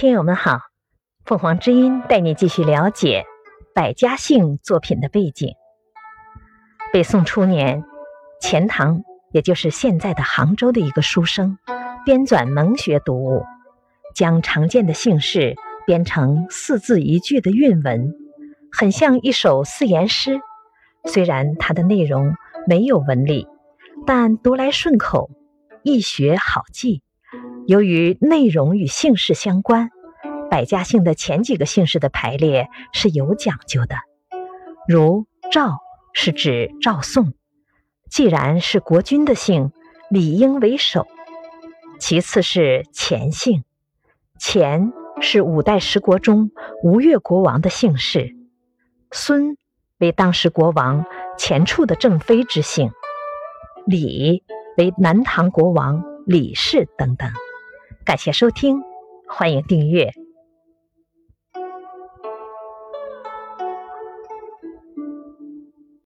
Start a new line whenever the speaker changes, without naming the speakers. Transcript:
听友们好，凤凰之音带你继续了解百家姓作品的背景。北宋初年，钱塘，也就是现在的杭州的一个书生，编纂蒙学读物，将常见的姓氏编成四字一句的韵文，很像一首四言诗。虽然它的内容没有文理，但读来顺口，易学好记。由于内容与姓氏相关，百家姓的前几个姓氏的排列是有讲究的。如赵是指赵宋，既然是国君的姓，理应为首。其次是钱姓，钱是五代十国中吴越国王的姓氏，孙为当时国王钱处的正妃之姓，李为南唐国王李氏等等。感谢收听，欢迎订阅。